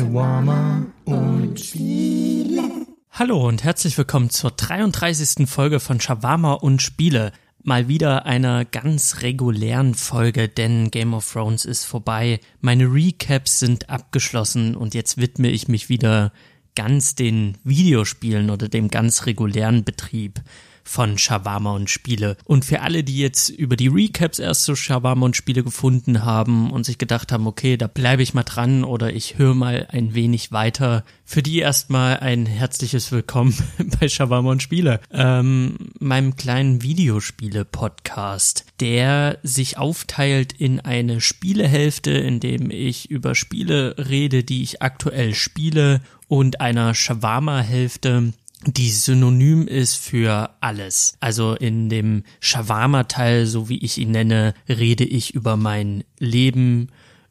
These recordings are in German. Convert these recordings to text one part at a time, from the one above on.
Shawarma und Spiele. Hallo und herzlich willkommen zur 33. Folge von Shawarma und Spiele. Mal wieder einer ganz regulären Folge, denn Game of Thrones ist vorbei. Meine Recaps sind abgeschlossen und jetzt widme ich mich wieder ganz den Videospielen oder dem ganz regulären Betrieb von Shawarma und Spiele. Und für alle, die jetzt über die Recaps erst so Shawarma und Spiele gefunden haben und sich gedacht haben, okay, da bleibe ich mal dran oder ich höre mal ein wenig weiter, für die erstmal ein herzliches Willkommen bei Shawarma und Spiele, ähm, meinem kleinen Videospiele-Podcast, der sich aufteilt in eine Spielehälfte, in dem ich über Spiele rede, die ich aktuell spiele und einer Shawarma-Hälfte, die synonym ist für alles. Also in dem Shawarma-Teil, so wie ich ihn nenne, rede ich über mein Leben,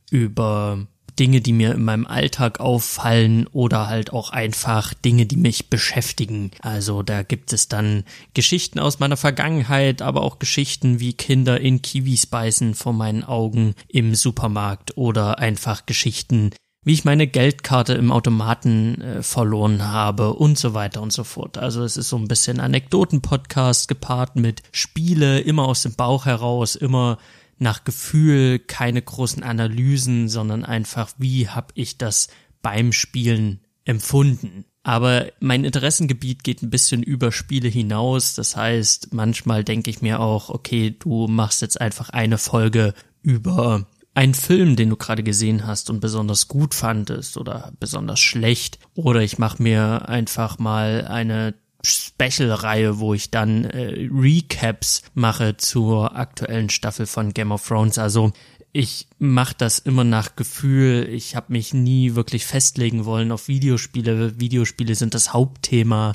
über Dinge, die mir in meinem Alltag auffallen oder halt auch einfach Dinge, die mich beschäftigen. Also da gibt es dann Geschichten aus meiner Vergangenheit, aber auch Geschichten wie Kinder in Kiwis beißen vor meinen Augen im Supermarkt oder einfach Geschichten, wie ich meine Geldkarte im Automaten äh, verloren habe und so weiter und so fort. Also es ist so ein bisschen Anekdoten-Podcast gepaart mit Spiele, immer aus dem Bauch heraus, immer nach Gefühl, keine großen Analysen, sondern einfach, wie habe ich das beim Spielen empfunden. Aber mein Interessengebiet geht ein bisschen über Spiele hinaus. Das heißt, manchmal denke ich mir auch, okay, du machst jetzt einfach eine Folge über ein Film, den du gerade gesehen hast und besonders gut fandest oder besonders schlecht. Oder ich mache mir einfach mal eine Special-Reihe, wo ich dann äh, Recaps mache zur aktuellen Staffel von Game of Thrones. Also ich mache das immer nach Gefühl. Ich habe mich nie wirklich festlegen wollen auf Videospiele. Videospiele sind das Hauptthema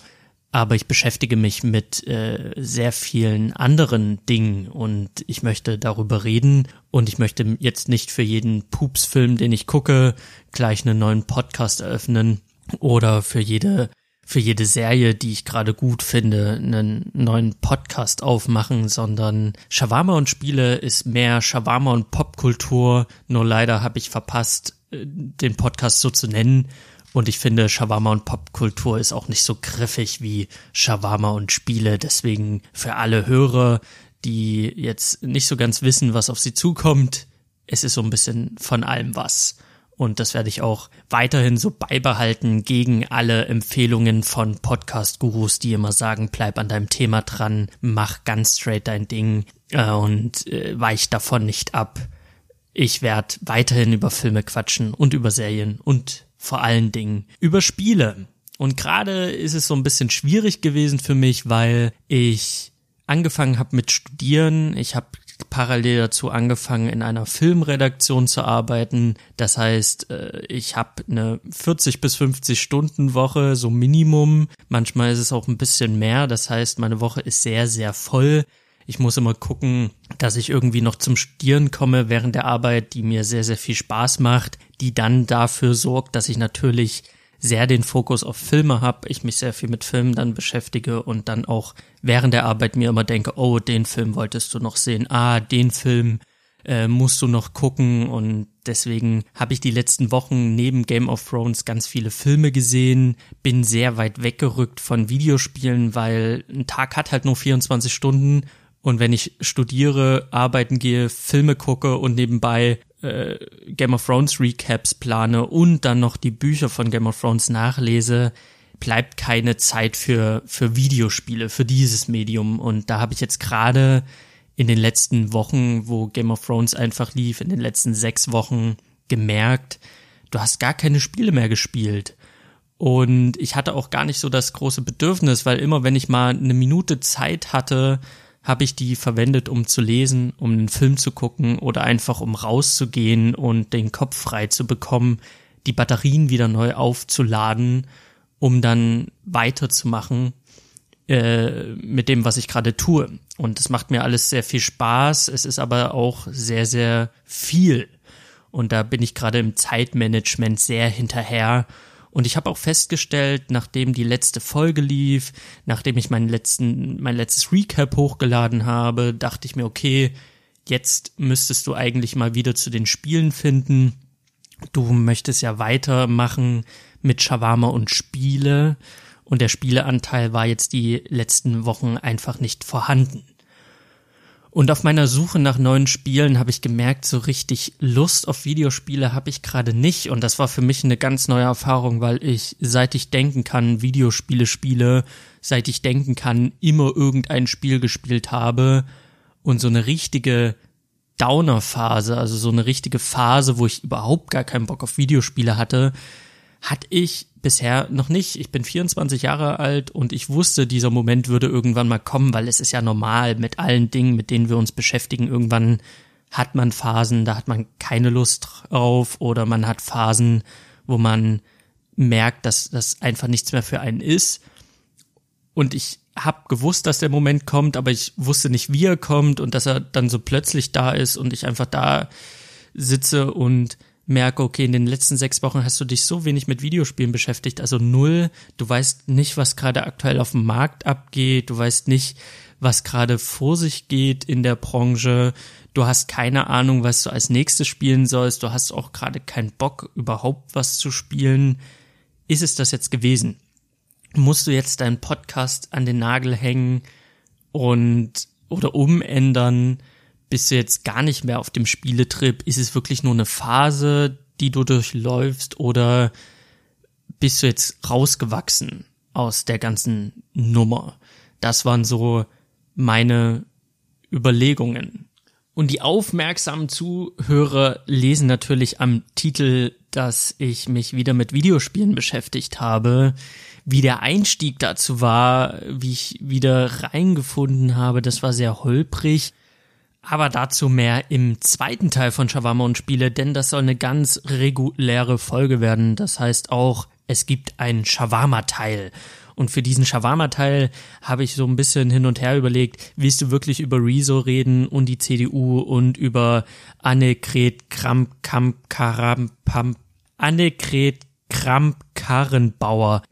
aber ich beschäftige mich mit äh, sehr vielen anderen Dingen und ich möchte darüber reden und ich möchte jetzt nicht für jeden Pupsfilm, den ich gucke, gleich einen neuen Podcast eröffnen oder für jede für jede Serie, die ich gerade gut finde, einen neuen Podcast aufmachen, sondern Shawarma und Spiele ist mehr Shawarma und Popkultur. Nur leider habe ich verpasst, äh, den Podcast so zu nennen und ich finde, Shawarma und Popkultur ist auch nicht so griffig wie Shawarma und Spiele. Deswegen für alle Hörer, die jetzt nicht so ganz wissen, was auf sie zukommt, es ist so ein bisschen von allem was. Und das werde ich auch weiterhin so beibehalten gegen alle Empfehlungen von Podcast-Gurus, die immer sagen, bleib an deinem Thema dran, mach ganz straight dein Ding äh, und äh, weich davon nicht ab. Ich werde weiterhin über Filme quatschen und über Serien und vor allen Dingen über Spiele. Und gerade ist es so ein bisschen schwierig gewesen für mich, weil ich angefangen habe mit Studieren. Ich habe parallel dazu angefangen, in einer Filmredaktion zu arbeiten. Das heißt, äh, ich habe eine 40 bis 50 Stunden Woche, so Minimum. Manchmal ist es auch ein bisschen mehr. Das heißt, meine Woche ist sehr, sehr voll. Ich muss immer gucken, dass ich irgendwie noch zum Studieren komme während der Arbeit, die mir sehr, sehr viel Spaß macht, die dann dafür sorgt, dass ich natürlich sehr den Fokus auf Filme habe, ich mich sehr viel mit Filmen dann beschäftige und dann auch während der Arbeit mir immer denke, oh, den Film wolltest du noch sehen, ah, den Film äh, musst du noch gucken. Und deswegen habe ich die letzten Wochen neben Game of Thrones ganz viele Filme gesehen, bin sehr weit weggerückt von Videospielen, weil ein Tag hat halt nur 24 Stunden und wenn ich studiere, arbeiten gehe, Filme gucke und nebenbei äh, Game of Thrones Recaps plane und dann noch die Bücher von Game of Thrones nachlese, bleibt keine Zeit für, für Videospiele, für dieses Medium. Und da habe ich jetzt gerade in den letzten Wochen, wo Game of Thrones einfach lief, in den letzten sechs Wochen gemerkt, du hast gar keine Spiele mehr gespielt. Und ich hatte auch gar nicht so das große Bedürfnis, weil immer wenn ich mal eine Minute Zeit hatte, habe ich die verwendet, um zu lesen, um einen Film zu gucken oder einfach um rauszugehen und den Kopf frei zu bekommen, die Batterien wieder neu aufzuladen, um dann weiterzumachen äh, mit dem, was ich gerade tue. Und es macht mir alles sehr viel Spaß. Es ist aber auch sehr, sehr viel. Und da bin ich gerade im Zeitmanagement sehr hinterher und ich habe auch festgestellt, nachdem die letzte Folge lief, nachdem ich meinen letzten, mein letztes Recap hochgeladen habe, dachte ich mir, okay, jetzt müsstest du eigentlich mal wieder zu den Spielen finden. du möchtest ja weitermachen mit Shawarma und Spiele und der Spieleanteil war jetzt die letzten Wochen einfach nicht vorhanden. Und auf meiner Suche nach neuen Spielen habe ich gemerkt, so richtig Lust auf Videospiele habe ich gerade nicht. Und das war für mich eine ganz neue Erfahrung, weil ich, seit ich denken kann, Videospiele spiele, seit ich denken kann, immer irgendein Spiel gespielt habe und so eine richtige Downer-Phase, also so eine richtige Phase, wo ich überhaupt gar keinen Bock auf Videospiele hatte, hatte ich bisher noch nicht. Ich bin 24 Jahre alt und ich wusste, dieser Moment würde irgendwann mal kommen, weil es ist ja normal mit allen Dingen, mit denen wir uns beschäftigen. Irgendwann hat man Phasen, da hat man keine Lust drauf oder man hat Phasen, wo man merkt, dass das einfach nichts mehr für einen ist. Und ich habe gewusst, dass der Moment kommt, aber ich wusste nicht, wie er kommt und dass er dann so plötzlich da ist und ich einfach da sitze und merke, okay, in den letzten sechs Wochen hast du dich so wenig mit Videospielen beschäftigt, also null. Du weißt nicht, was gerade aktuell auf dem Markt abgeht. Du weißt nicht, was gerade vor sich geht in der Branche. Du hast keine Ahnung, was du als nächstes spielen sollst. Du hast auch gerade keinen Bock, überhaupt was zu spielen. Ist es das jetzt gewesen? Musst du jetzt deinen Podcast an den Nagel hängen und oder umändern? Bist du jetzt gar nicht mehr auf dem Spieletrip? Ist es wirklich nur eine Phase, die du durchläufst oder bist du jetzt rausgewachsen aus der ganzen Nummer? Das waren so meine Überlegungen. Und die aufmerksamen Zuhörer lesen natürlich am Titel, dass ich mich wieder mit Videospielen beschäftigt habe. Wie der Einstieg dazu war, wie ich wieder reingefunden habe, das war sehr holprig. Aber dazu mehr im zweiten Teil von Shawarma und Spiele, denn das soll eine ganz reguläre Folge werden. Das heißt auch, es gibt einen Shawarma-Teil. Und für diesen Shawarma-Teil habe ich so ein bisschen hin und her überlegt, willst du wirklich über Rezo reden und die CDU und über Annegret Kramp Kamp Karam Pam Annegret Kramp Karrenbauer.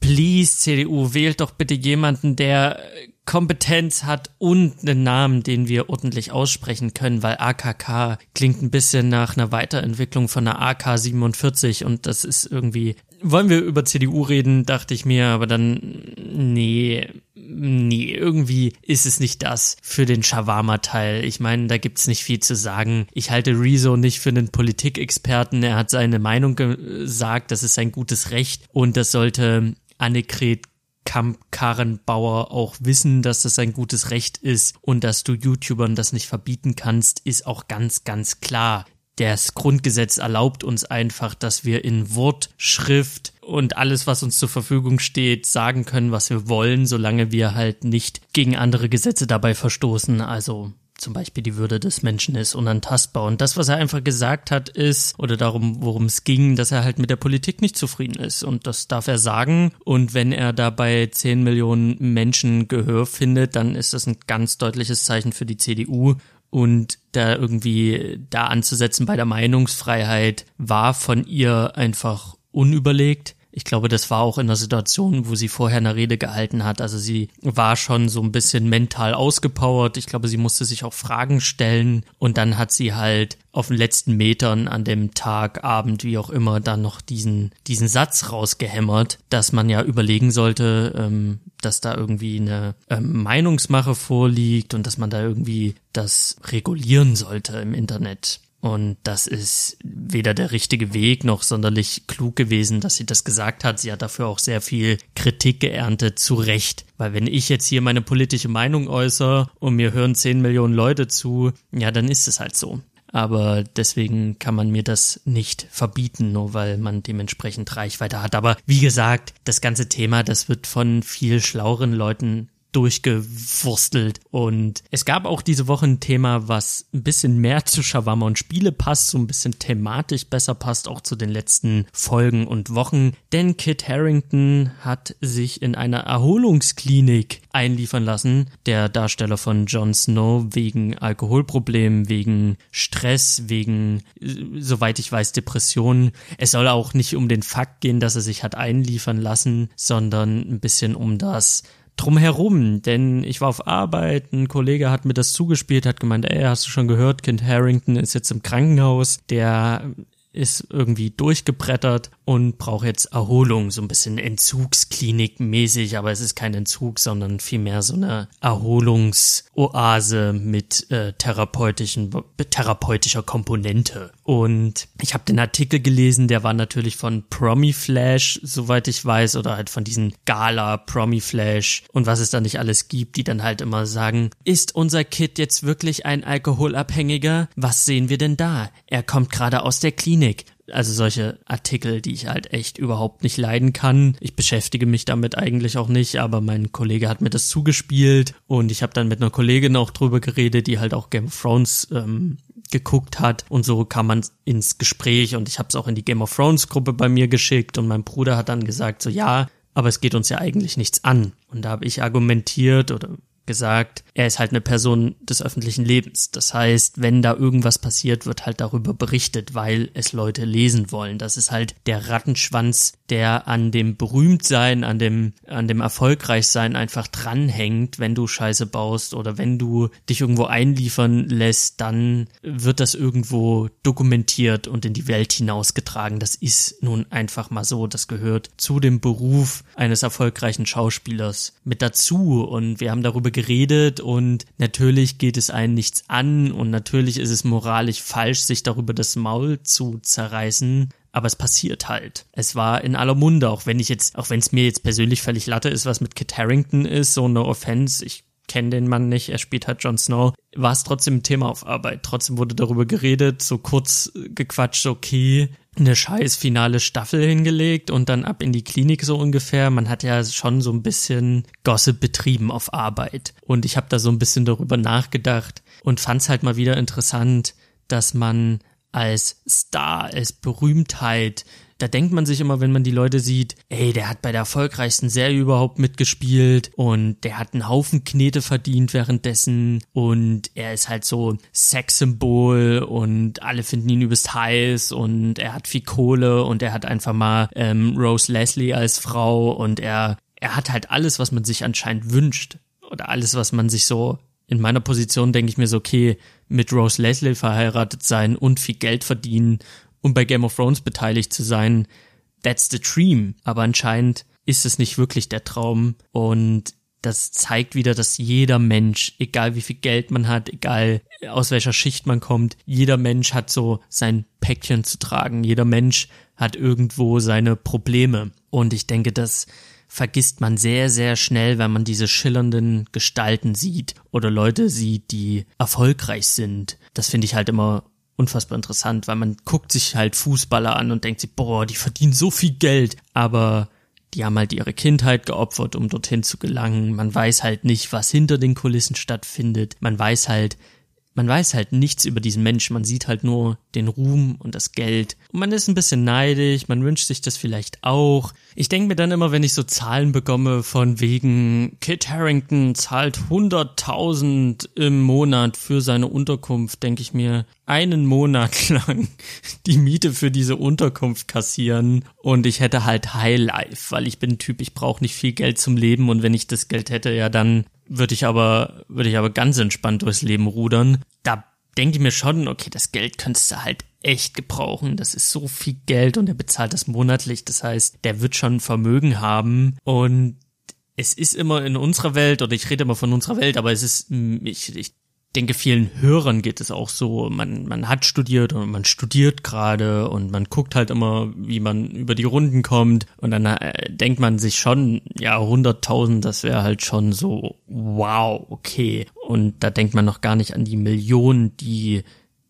Please, CDU, wählt doch bitte jemanden, der Kompetenz hat und einen Namen, den wir ordentlich aussprechen können, weil AKK klingt ein bisschen nach einer Weiterentwicklung von einer AK-47 und das ist irgendwie, wollen wir über CDU reden, dachte ich mir, aber dann, nee, nee, irgendwie ist es nicht das für den Shawarma-Teil. Ich meine, da gibt's nicht viel zu sagen. Ich halte Rezo nicht für einen Politikexperten. Er hat seine Meinung gesagt, das ist sein gutes Recht und das sollte Annegret Kamp-Karrenbauer auch wissen, dass das ein gutes Recht ist und dass du YouTubern das nicht verbieten kannst, ist auch ganz, ganz klar. Das Grundgesetz erlaubt uns einfach, dass wir in Wort, Schrift und alles, was uns zur Verfügung steht, sagen können, was wir wollen, solange wir halt nicht gegen andere Gesetze dabei verstoßen. Also zum Beispiel die Würde des Menschen ist unantastbar. Und das, was er einfach gesagt hat, ist, oder darum, worum es ging, dass er halt mit der Politik nicht zufrieden ist. Und das darf er sagen. Und wenn er dabei 10 Millionen Menschen Gehör findet, dann ist das ein ganz deutliches Zeichen für die CDU. Und da irgendwie da anzusetzen bei der Meinungsfreiheit war von ihr einfach unüberlegt. Ich glaube, das war auch in der Situation, wo sie vorher eine Rede gehalten hat. Also sie war schon so ein bisschen mental ausgepowert. Ich glaube, sie musste sich auch Fragen stellen und dann hat sie halt auf den letzten Metern an dem Tag, Abend, wie auch immer, dann noch diesen, diesen Satz rausgehämmert, dass man ja überlegen sollte, ähm, dass da irgendwie eine ähm, Meinungsmache vorliegt und dass man da irgendwie das regulieren sollte im Internet. Und das ist weder der richtige Weg noch sonderlich klug gewesen, dass sie das gesagt hat. Sie hat dafür auch sehr viel Kritik geerntet, zu Recht. Weil wenn ich jetzt hier meine politische Meinung äußere und mir hören 10 Millionen Leute zu, ja, dann ist es halt so. Aber deswegen kann man mir das nicht verbieten, nur weil man dementsprechend Reichweite hat. Aber wie gesagt, das ganze Thema, das wird von viel schlaueren Leuten durchgewurstelt. Und es gab auch diese Woche ein Thema, was ein bisschen mehr zu Shawarma und Spiele passt, so ein bisschen thematisch besser passt, auch zu den letzten Folgen und Wochen. Denn Kit Harrington hat sich in einer Erholungsklinik einliefern lassen. Der Darsteller von Jon Snow wegen Alkoholproblemen, wegen Stress, wegen, soweit ich weiß, Depressionen. Es soll auch nicht um den Fakt gehen, dass er sich hat einliefern lassen, sondern ein bisschen um das drumherum, denn ich war auf Arbeit, ein Kollege hat mir das zugespielt, hat gemeint, ey, hast du schon gehört, Kind Harrington ist jetzt im Krankenhaus, der ist irgendwie durchgebrettert und braucht jetzt Erholung, so ein bisschen Entzugsklinik-mäßig, aber es ist kein Entzug, sondern vielmehr so eine Erholungsoase mit äh, therapeutischen, therapeutischer Komponente. Und ich habe den Artikel gelesen, der war natürlich von Promiflash, soweit ich weiß, oder halt von diesen Gala, Promiflash und was es da nicht alles gibt, die dann halt immer sagen, ist unser Kid jetzt wirklich ein Alkoholabhängiger? Was sehen wir denn da? Er kommt gerade aus der Klinik also solche Artikel, die ich halt echt überhaupt nicht leiden kann. Ich beschäftige mich damit eigentlich auch nicht, aber mein Kollege hat mir das zugespielt und ich habe dann mit einer Kollegin auch drüber geredet, die halt auch Game of Thrones ähm, geguckt hat und so kam man ins Gespräch und ich habe es auch in die Game of Thrones Gruppe bei mir geschickt und mein Bruder hat dann gesagt so ja, aber es geht uns ja eigentlich nichts an und da habe ich argumentiert oder gesagt, er ist halt eine Person des öffentlichen Lebens. Das heißt, wenn da irgendwas passiert, wird halt darüber berichtet, weil es Leute lesen wollen. Das ist halt der Rattenschwanz, der an dem Berühmtsein, an dem, an dem Erfolgreichsein einfach dranhängt. Wenn du Scheiße baust oder wenn du dich irgendwo einliefern lässt, dann wird das irgendwo dokumentiert und in die Welt hinausgetragen. Das ist nun einfach mal so. Das gehört zu dem Beruf eines erfolgreichen Schauspielers mit dazu. Und wir haben darüber geredet und natürlich geht es einen nichts an und natürlich ist es moralisch falsch, sich darüber das Maul zu zerreißen. Aber es passiert halt. Es war in aller Munde, auch wenn ich jetzt, auch wenn es mir jetzt persönlich völlig latte ist, was mit Kit Harrington ist, so no offense, ich kenne den Mann nicht, er spielt halt Jon Snow, war es trotzdem ein Thema auf Arbeit. Trotzdem wurde darüber geredet, so kurz gequatscht, okay, eine scheiß finale Staffel hingelegt und dann ab in die Klinik so ungefähr. Man hat ja schon so ein bisschen Gossip betrieben auf Arbeit. Und ich habe da so ein bisschen darüber nachgedacht und fand es halt mal wieder interessant, dass man als Star, als Berühmtheit da denkt man sich immer, wenn man die Leute sieht, ey, der hat bei der erfolgreichsten Serie überhaupt mitgespielt und der hat einen Haufen Knete verdient währenddessen und er ist halt so Sexsymbol und alle finden ihn übelst heiß und er hat viel Kohle und er hat einfach mal ähm, Rose Leslie als Frau und er, er hat halt alles, was man sich anscheinend wünscht oder alles, was man sich so in meiner Position denke ich mir so, okay, mit Rose Leslie verheiratet sein und viel Geld verdienen und bei Game of Thrones beteiligt zu sein, that's the dream. Aber anscheinend ist es nicht wirklich der Traum und das zeigt wieder, dass jeder Mensch, egal wie viel Geld man hat, egal aus welcher Schicht man kommt, jeder Mensch hat so sein Päckchen zu tragen. Jeder Mensch hat irgendwo seine Probleme. Und ich denke, das vergisst man sehr, sehr schnell, wenn man diese schillernden Gestalten sieht oder Leute sieht, die erfolgreich sind. Das finde ich halt immer unfassbar interessant, weil man guckt sich halt Fußballer an und denkt sich, boah, die verdienen so viel Geld, aber die haben halt ihre Kindheit geopfert, um dorthin zu gelangen. Man weiß halt nicht, was hinter den Kulissen stattfindet. Man weiß halt, man weiß halt nichts über diesen Menschen, man sieht halt nur den Ruhm und das Geld. Und man ist ein bisschen neidisch, man wünscht sich das vielleicht auch. Ich denke mir dann immer, wenn ich so Zahlen bekomme von wegen Kit Harrington zahlt 100.000 im Monat für seine Unterkunft, denke ich mir, einen Monat lang die Miete für diese Unterkunft kassieren und ich hätte halt Highlife, weil ich bin ein Typ, ich brauche nicht viel Geld zum Leben und wenn ich das Geld hätte, ja dann würde ich aber, würde ich aber ganz entspannt durchs Leben rudern. Da denke ich mir schon, okay, das Geld könntest du halt echt gebrauchen. Das ist so viel Geld und er bezahlt das monatlich. Das heißt, der wird schon Vermögen haben und es ist immer in unserer Welt, oder ich rede immer von unserer Welt, aber es ist, ich, ich denke, vielen Hörern geht es auch so. Man, man hat studiert und man studiert gerade und man guckt halt immer, wie man über die Runden kommt. Und dann äh, denkt man sich schon, ja, 100.000, das wäre halt schon so, wow, okay. Und da denkt man noch gar nicht an die Millionen, die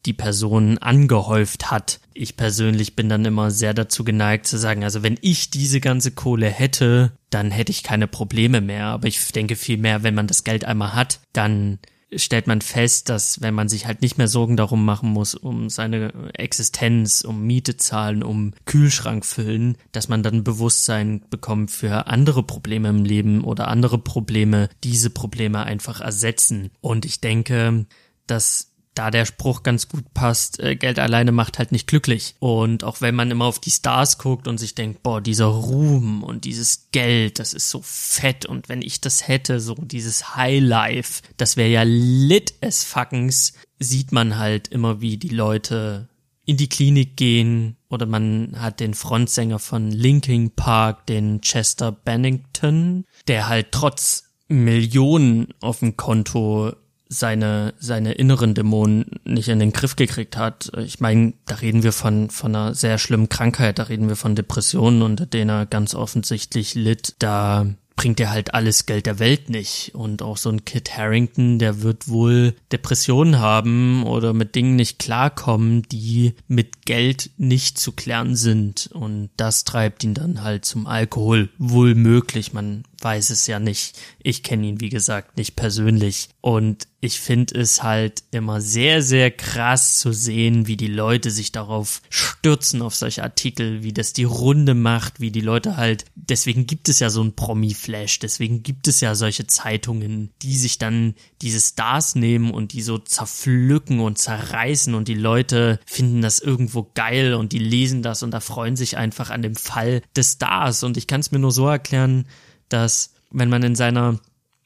die Person angehäuft hat. Ich persönlich bin dann immer sehr dazu geneigt zu sagen, also wenn ich diese ganze Kohle hätte, dann hätte ich keine Probleme mehr. Aber ich denke vielmehr, wenn man das Geld einmal hat, dann stellt man fest, dass wenn man sich halt nicht mehr Sorgen darum machen muss, um seine Existenz, um Miete zahlen, um Kühlschrank füllen, dass man dann Bewusstsein bekommt für andere Probleme im Leben oder andere Probleme, diese Probleme einfach ersetzen. Und ich denke, dass da der Spruch ganz gut passt, äh, Geld alleine macht halt nicht glücklich. Und auch wenn man immer auf die Stars guckt und sich denkt, boah, dieser Ruhm und dieses Geld, das ist so fett und wenn ich das hätte, so dieses Highlife, das wäre ja lit as fuckens, sieht man halt immer, wie die Leute in die Klinik gehen, oder man hat den Frontsänger von Linkin Park, den Chester Bennington, der halt trotz Millionen auf dem Konto seine, seine inneren Dämonen nicht in den Griff gekriegt hat. Ich meine, da reden wir von, von einer sehr schlimmen Krankheit, da reden wir von Depressionen, unter denen er ganz offensichtlich litt. Da bringt er halt alles Geld der Welt nicht. Und auch so ein Kit Harrington, der wird wohl Depressionen haben oder mit Dingen nicht klarkommen, die mit Geld nicht zu klären sind. Und das treibt ihn dann halt zum Alkohol. Wohl möglich. Man weiß es ja nicht. Ich kenne ihn, wie gesagt, nicht persönlich. Und ich finde es halt immer sehr, sehr krass zu sehen, wie die Leute sich darauf stürzen, auf solche Artikel, wie das die Runde macht, wie die Leute halt, deswegen gibt es ja so ein Promi-Flash, deswegen gibt es ja solche Zeitungen, die sich dann diese Stars nehmen und die so zerpflücken und zerreißen und die Leute finden das irgendwo geil und die lesen das und da freuen sich einfach an dem Fall des Stars. Und ich kann es mir nur so erklären, dass wenn man in seiner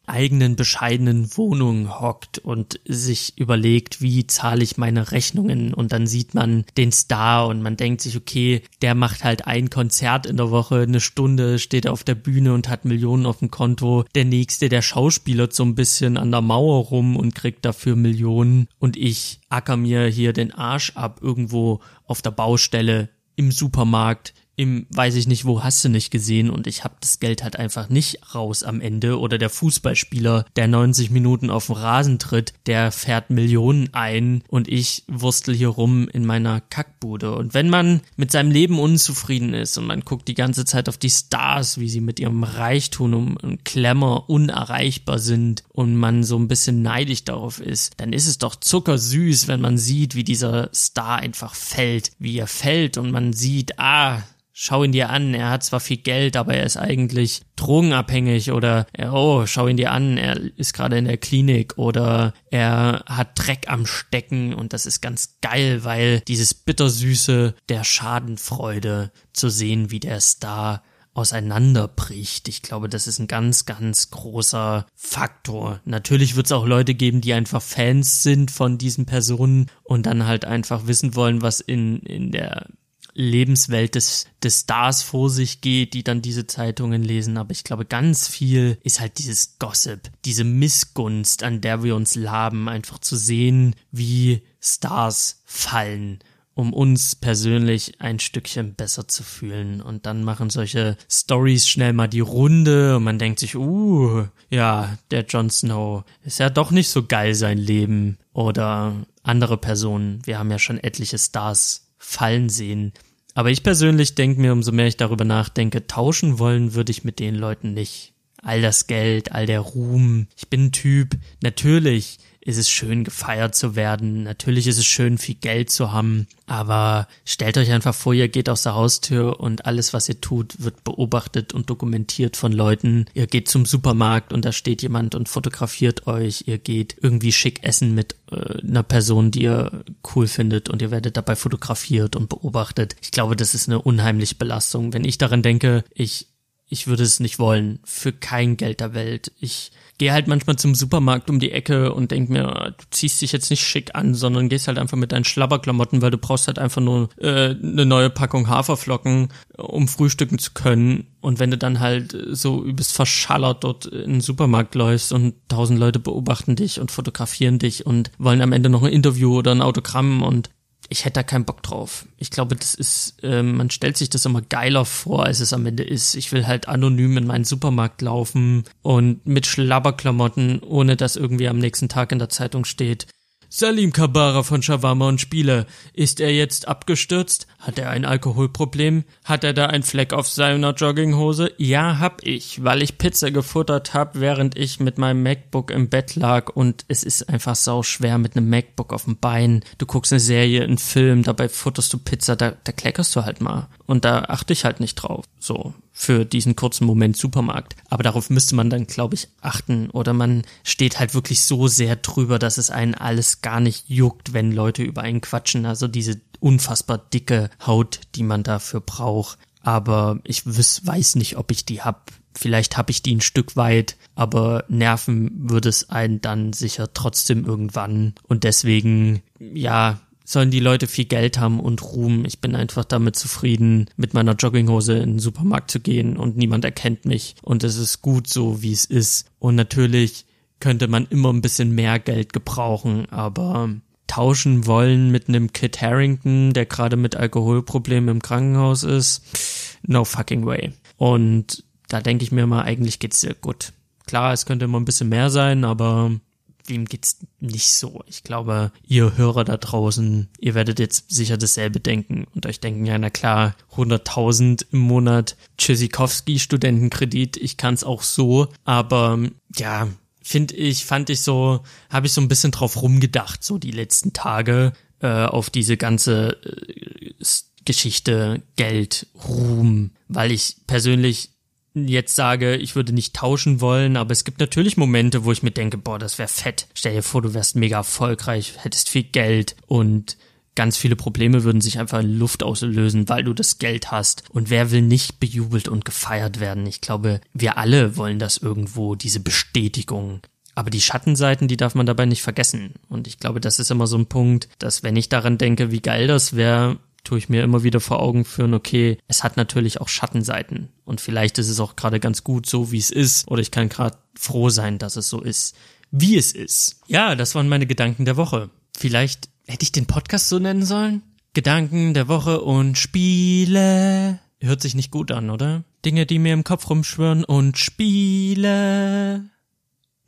eigenen bescheidenen Wohnung hockt und sich überlegt, wie zahle ich meine Rechnungen und dann sieht man den Star und man denkt sich, okay, der macht halt ein Konzert in der Woche, eine Stunde steht auf der Bühne und hat Millionen auf dem Konto. Der nächste, der Schauspieler so ein bisschen an der Mauer rum und kriegt dafür Millionen und ich acker mir hier den Arsch ab irgendwo auf der Baustelle im Supermarkt im weiß ich nicht wo hast du nicht gesehen und ich habe das Geld halt einfach nicht raus am Ende. Oder der Fußballspieler, der 90 Minuten auf dem Rasen tritt, der fährt Millionen ein und ich wurstel hier rum in meiner Kackbude. Und wenn man mit seinem Leben unzufrieden ist und man guckt die ganze Zeit auf die Stars, wie sie mit ihrem Reichtum und Klemmer unerreichbar sind und man so ein bisschen neidisch darauf ist, dann ist es doch zuckersüß, wenn man sieht, wie dieser Star einfach fällt, wie er fällt. Und man sieht, ah, schau ihn dir an, er hat zwar viel Geld, aber er ist eigentlich drogenabhängig oder oh, schau ihn dir an, er ist gerade in der Klinik oder er hat Dreck am Stecken und das ist ganz geil, weil dieses bittersüße der Schadenfreude zu sehen, wie der Star auseinanderbricht. Ich glaube, das ist ein ganz, ganz großer Faktor. Natürlich wird es auch Leute geben, die einfach Fans sind von diesen Personen und dann halt einfach wissen wollen, was in, in der Lebenswelt des, des Stars vor sich geht, die dann diese Zeitungen lesen. Aber ich glaube, ganz viel ist halt dieses Gossip, diese Missgunst, an der wir uns laben, einfach zu sehen, wie Stars fallen um uns persönlich ein Stückchen besser zu fühlen. Und dann machen solche Stories schnell mal die Runde und man denkt sich, uh, ja, der Jon Snow ist ja doch nicht so geil sein Leben. Oder andere Personen. Wir haben ja schon etliche Stars fallen sehen. Aber ich persönlich denke mir, umso mehr ich darüber nachdenke, tauschen wollen würde ich mit den Leuten nicht. All das Geld, all der Ruhm. Ich bin ein Typ, natürlich ist es schön, gefeiert zu werden. Natürlich ist es schön, viel Geld zu haben. Aber stellt euch einfach vor, ihr geht aus der Haustür und alles, was ihr tut, wird beobachtet und dokumentiert von Leuten. Ihr geht zum Supermarkt und da steht jemand und fotografiert euch. Ihr geht irgendwie schick essen mit äh, einer Person, die ihr cool findet und ihr werdet dabei fotografiert und beobachtet. Ich glaube, das ist eine unheimliche Belastung. Wenn ich daran denke, ich ich würde es nicht wollen. Für kein Geld der Welt. Ich gehe halt manchmal zum Supermarkt um die Ecke und denk mir, du ziehst dich jetzt nicht schick an, sondern gehst halt einfach mit deinen Schlabberklamotten, weil du brauchst halt einfach nur äh, eine neue Packung Haferflocken, um frühstücken zu können. Und wenn du dann halt so übelst verschallert dort in den Supermarkt läufst und tausend Leute beobachten dich und fotografieren dich und wollen am Ende noch ein Interview oder ein Autogramm und ich hätte da keinen Bock drauf. Ich glaube, das ist, äh, man stellt sich das immer geiler vor, als es am Ende ist. Ich will halt anonym in meinen Supermarkt laufen und mit Schlabberklamotten, ohne dass irgendwie am nächsten Tag in der Zeitung steht, Salim Kabara von Shawarma und Spiele. Ist er jetzt abgestürzt? Hat er ein Alkoholproblem? Hat er da einen Fleck auf seiner Jogginghose? Ja, hab ich, weil ich Pizza gefuttert hab, während ich mit meinem MacBook im Bett lag und es ist einfach sau schwer mit einem MacBook auf dem Bein. Du guckst eine Serie, einen Film, dabei futterst du Pizza, da, da kleckerst du halt mal. Und da achte ich halt nicht drauf. So für diesen kurzen Moment Supermarkt. Aber darauf müsste man dann, glaube ich, achten. Oder man steht halt wirklich so sehr drüber, dass es einen alles gar nicht juckt, wenn Leute über einen quatschen. Also diese unfassbar dicke Haut, die man dafür braucht. Aber ich weiß nicht, ob ich die hab. Vielleicht habe ich die ein Stück weit, aber nerven würde es einen dann sicher trotzdem irgendwann. Und deswegen, ja, sollen die Leute viel Geld haben und Ruhm. Ich bin einfach damit zufrieden, mit meiner Jogginghose in den Supermarkt zu gehen und niemand erkennt mich. Und es ist gut so, wie es ist. Und natürlich könnte man immer ein bisschen mehr Geld gebrauchen, aber tauschen wollen mit einem Kit Harrington, der gerade mit Alkoholproblemen im Krankenhaus ist, no fucking way. Und da denke ich mir mal, eigentlich geht's dir gut. Klar, es könnte immer ein bisschen mehr sein, aber wem geht's nicht so? Ich glaube, ihr Hörer da draußen, ihr werdet jetzt sicher dasselbe denken und euch denken, ja, na klar, 100.000 im Monat Tschüssikowski Studentenkredit, ich kann's auch so, aber ja, finde ich, fand ich so, habe ich so ein bisschen drauf rumgedacht, so die letzten Tage, äh, auf diese ganze äh, Geschichte, Geld, Ruhm, weil ich persönlich jetzt sage, ich würde nicht tauschen wollen, aber es gibt natürlich Momente, wo ich mir denke, boah, das wäre fett. Stell dir vor, du wärst mega erfolgreich, hättest viel Geld und ganz viele Probleme würden sich einfach in Luft auslösen, weil du das Geld hast. Und wer will nicht bejubelt und gefeiert werden? Ich glaube, wir alle wollen das irgendwo, diese Bestätigung. Aber die Schattenseiten, die darf man dabei nicht vergessen. Und ich glaube, das ist immer so ein Punkt, dass wenn ich daran denke, wie geil das wäre, tue ich mir immer wieder vor Augen führen, okay, es hat natürlich auch Schattenseiten. Und vielleicht ist es auch gerade ganz gut so, wie es ist. Oder ich kann gerade froh sein, dass es so ist, wie es ist. Ja, das waren meine Gedanken der Woche. Vielleicht hätte ich den Podcast so nennen sollen? Gedanken der Woche und Spiele. Hört sich nicht gut an, oder? Dinge, die mir im Kopf rumschwören und Spiele.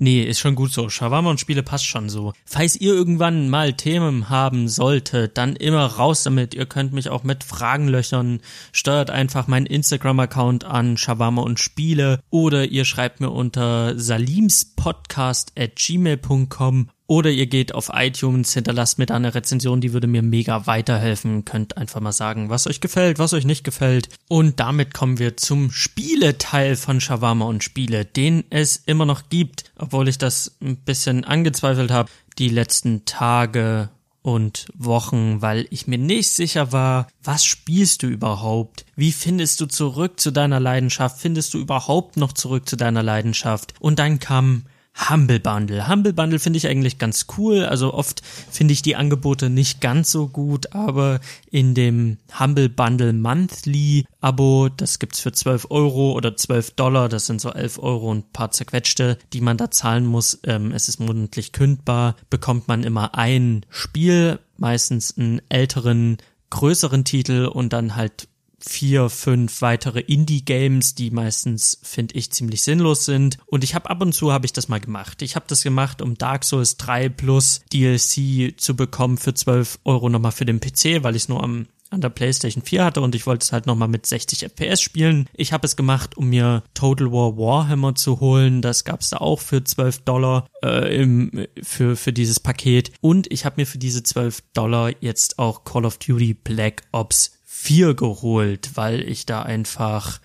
Nee, ist schon gut so. Shawarma und Spiele passt schon so. Falls ihr irgendwann mal Themen haben solltet, dann immer raus damit. Ihr könnt mich auch mit Fragen löchern. Steuert einfach meinen Instagram-Account an, Shawarma und Spiele. Oder ihr schreibt mir unter salimspodcast at gmail.com oder ihr geht auf iTunes, hinterlasst mir da eine Rezension, die würde mir mega weiterhelfen. Könnt einfach mal sagen, was euch gefällt, was euch nicht gefällt. Und damit kommen wir zum Spieleteil von Shawarma und Spiele, den es immer noch gibt, obwohl ich das ein bisschen angezweifelt habe die letzten Tage und Wochen, weil ich mir nicht sicher war, was spielst du überhaupt? Wie findest du zurück zu deiner Leidenschaft? Findest du überhaupt noch zurück zu deiner Leidenschaft? Und dann kam Humble Bundle. Humble Bundle finde ich eigentlich ganz cool. Also oft finde ich die Angebote nicht ganz so gut, aber in dem Humble Bundle Monthly Abo, das gibt's für 12 Euro oder 12 Dollar, das sind so 11 Euro und paar zerquetschte, die man da zahlen muss. Ähm, es ist monatlich kündbar, bekommt man immer ein Spiel, meistens einen älteren, größeren Titel und dann halt vier, fünf weitere Indie-Games, die meistens, finde ich, ziemlich sinnlos sind. Und ich habe ab und zu habe ich das mal gemacht. Ich habe das gemacht, um Dark Souls 3 plus DLC zu bekommen für 12 Euro nochmal für den PC, weil ich es nur am an der PlayStation 4 hatte und ich wollte es halt nochmal mit 60 FPS spielen. Ich habe es gemacht, um mir Total War Warhammer zu holen. Das gab es da auch für 12 Dollar äh, im, für, für dieses Paket. Und ich habe mir für diese 12 Dollar jetzt auch Call of Duty Black Ops 4 geholt, weil ich da einfach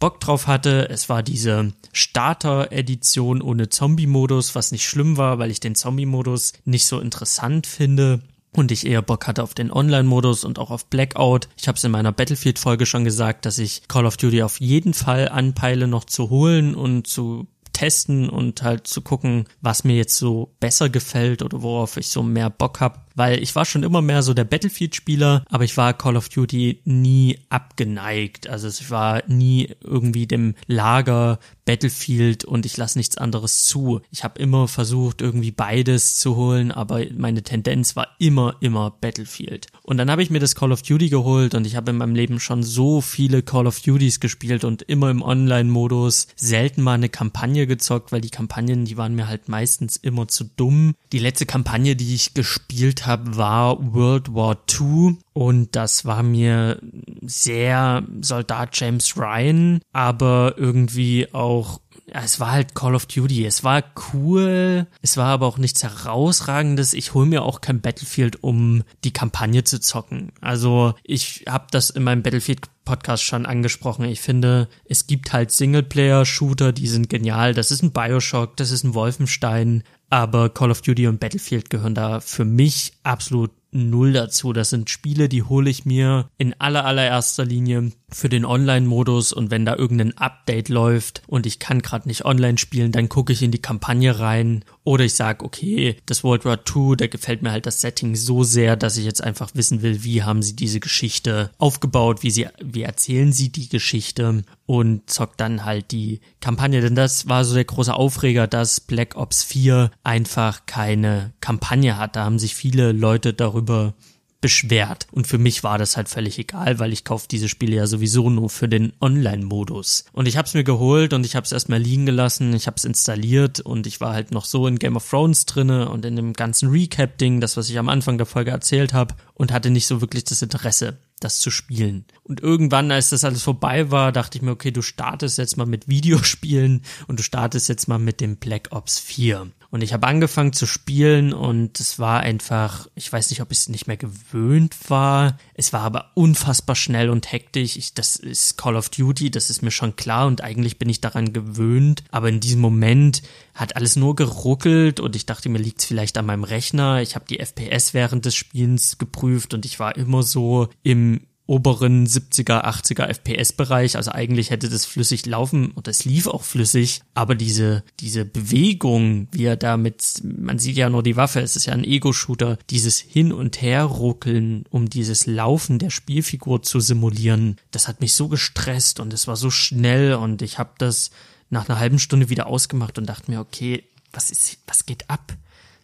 Bock drauf hatte. Es war diese Starter-Edition ohne Zombie-Modus, was nicht schlimm war, weil ich den Zombie-Modus nicht so interessant finde und ich eher Bock hatte auf den Online-Modus und auch auf Blackout. Ich habe es in meiner Battlefield-Folge schon gesagt, dass ich Call of Duty auf jeden Fall anpeile noch zu holen und zu testen und halt zu gucken, was mir jetzt so besser gefällt oder worauf ich so mehr Bock hab weil ich war schon immer mehr so der Battlefield-Spieler, aber ich war Call of Duty nie abgeneigt. Also ich war nie irgendwie dem Lager Battlefield und ich lasse nichts anderes zu. Ich habe immer versucht, irgendwie beides zu holen, aber meine Tendenz war immer, immer Battlefield. Und dann habe ich mir das Call of Duty geholt und ich habe in meinem Leben schon so viele Call of Duties gespielt und immer im Online-Modus, selten mal eine Kampagne gezockt, weil die Kampagnen, die waren mir halt meistens immer zu dumm. Die letzte Kampagne, die ich gespielt habe, habe, war World War II und das war mir sehr Soldat James Ryan, aber irgendwie auch es war halt Call of Duty. Es war cool. Es war aber auch nichts herausragendes. Ich hole mir auch kein Battlefield, um die Kampagne zu zocken. Also ich habe das in meinem Battlefield Podcast schon angesprochen. Ich finde, es gibt halt Singleplayer-Shooter, die sind genial. Das ist ein Bioshock, das ist ein Wolfenstein, aber Call of Duty und Battlefield gehören da für mich absolut null dazu. Das sind Spiele, die hole ich mir in aller allererster Linie für den Online-Modus und wenn da irgendein Update läuft und ich kann gerade nicht online spielen, dann gucke ich in die Kampagne rein oder ich sage, okay, das World War II, da gefällt mir halt das Setting so sehr, dass ich jetzt einfach wissen will, wie haben sie diese Geschichte aufgebaut, wie sie, wie erzählen sie die Geschichte und zockt dann halt die Kampagne, denn das war so der große Aufreger, dass Black Ops 4 einfach keine Kampagne hat. Da haben sich viele Leute darüber beschwert. Und für mich war das halt völlig egal, weil ich kaufe diese Spiele ja sowieso nur für den Online-Modus. Und ich habe es mir geholt und ich habe es erstmal liegen gelassen, ich habe es installiert und ich war halt noch so in Game of Thrones drinne und in dem ganzen Recap-Ding, das was ich am Anfang der Folge erzählt habe und hatte nicht so wirklich das Interesse das zu spielen. Und irgendwann, als das alles vorbei war, dachte ich mir, okay, du startest jetzt mal mit Videospielen und du startest jetzt mal mit dem Black Ops 4. Und ich habe angefangen zu spielen und es war einfach, ich weiß nicht, ob ich es nicht mehr gewöhnt war. Es war aber unfassbar schnell und hektisch. Ich, das ist Call of Duty, das ist mir schon klar und eigentlich bin ich daran gewöhnt. Aber in diesem Moment hat alles nur geruckelt und ich dachte mir, liegt es vielleicht an meinem Rechner. Ich habe die FPS während des Spielens geprüft und ich war immer so im oberen 70er, 80er FPS-Bereich. Also eigentlich hätte das flüssig laufen und es lief auch flüssig, aber diese, diese Bewegung, wie er damit, man sieht ja nur die Waffe, es ist ja ein Ego-Shooter, dieses Hin- und Herruckeln, um dieses Laufen der Spielfigur zu simulieren, das hat mich so gestresst und es war so schnell und ich habe das nach einer halben Stunde wieder ausgemacht und dachte mir, okay, was ist, was geht ab?